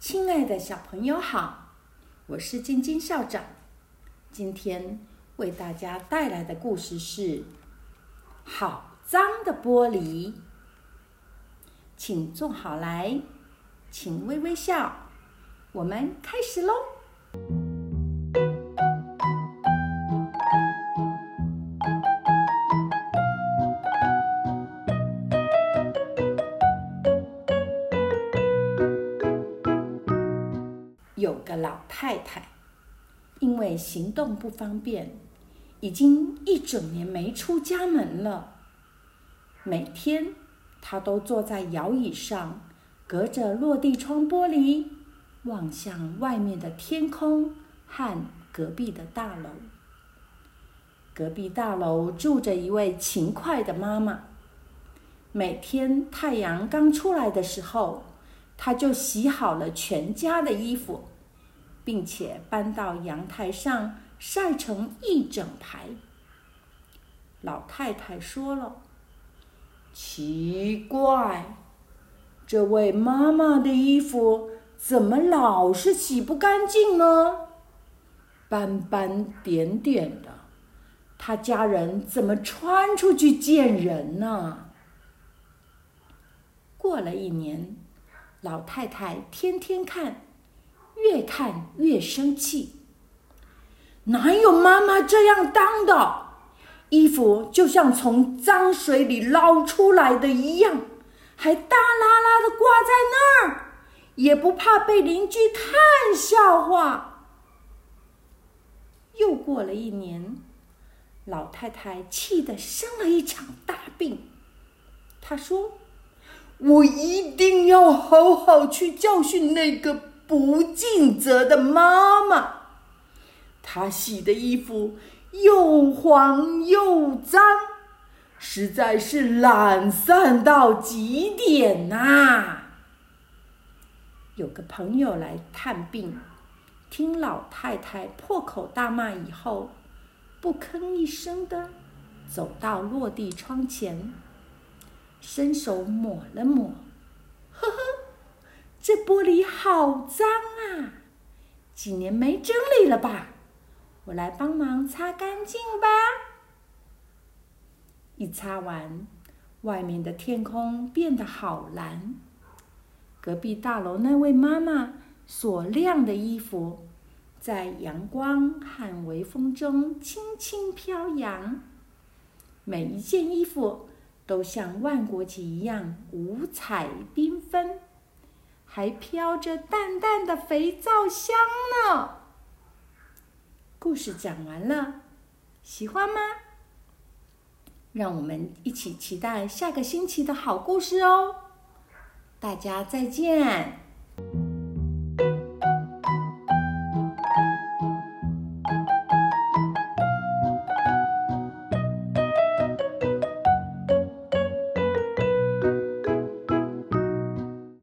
亲爱的小朋友好，我是晶晶校长。今天为大家带来的故事是《好脏的玻璃》。请坐好来，请微微笑。我们开始喽。个老太太，因为行动不方便，已经一整年没出家门了。每天，她都坐在摇椅上，隔着落地窗玻璃，望向外面的天空和隔壁的大楼。隔壁大楼住着一位勤快的妈妈。每天太阳刚出来的时候，她就洗好了全家的衣服。并且搬到阳台上晒成一整排。老太太说了：“奇怪，这位妈妈的衣服怎么老是洗不干净呢？斑斑点点的，她家人怎么穿出去见人呢？”过了一年，老太太天天看。越看越生气，哪有妈妈这样当的？衣服就像从脏水里捞出来的一样，还大拉拉的挂在那儿，也不怕被邻居看笑话。又过了一年，老太太气得生了一场大病。她说：“我一定要好好去教训那个。”不尽责的妈妈，她洗的衣服又黄又脏，实在是懒散到极点呐。有个朋友来探病，听老太太破口大骂以后，不吭一声的走到落地窗前，伸手抹了抹，这玻璃好脏啊！几年没整理了吧？我来帮忙擦干净吧。一擦完，外面的天空变得好蓝。隔壁大楼那位妈妈所晾的衣服，在阳光和微风中轻轻飘扬，每一件衣服都像万国旗一样五彩缤纷。还飘着淡淡的肥皂香呢。故事讲完了，喜欢吗？让我们一起期待下个星期的好故事哦！大家再见。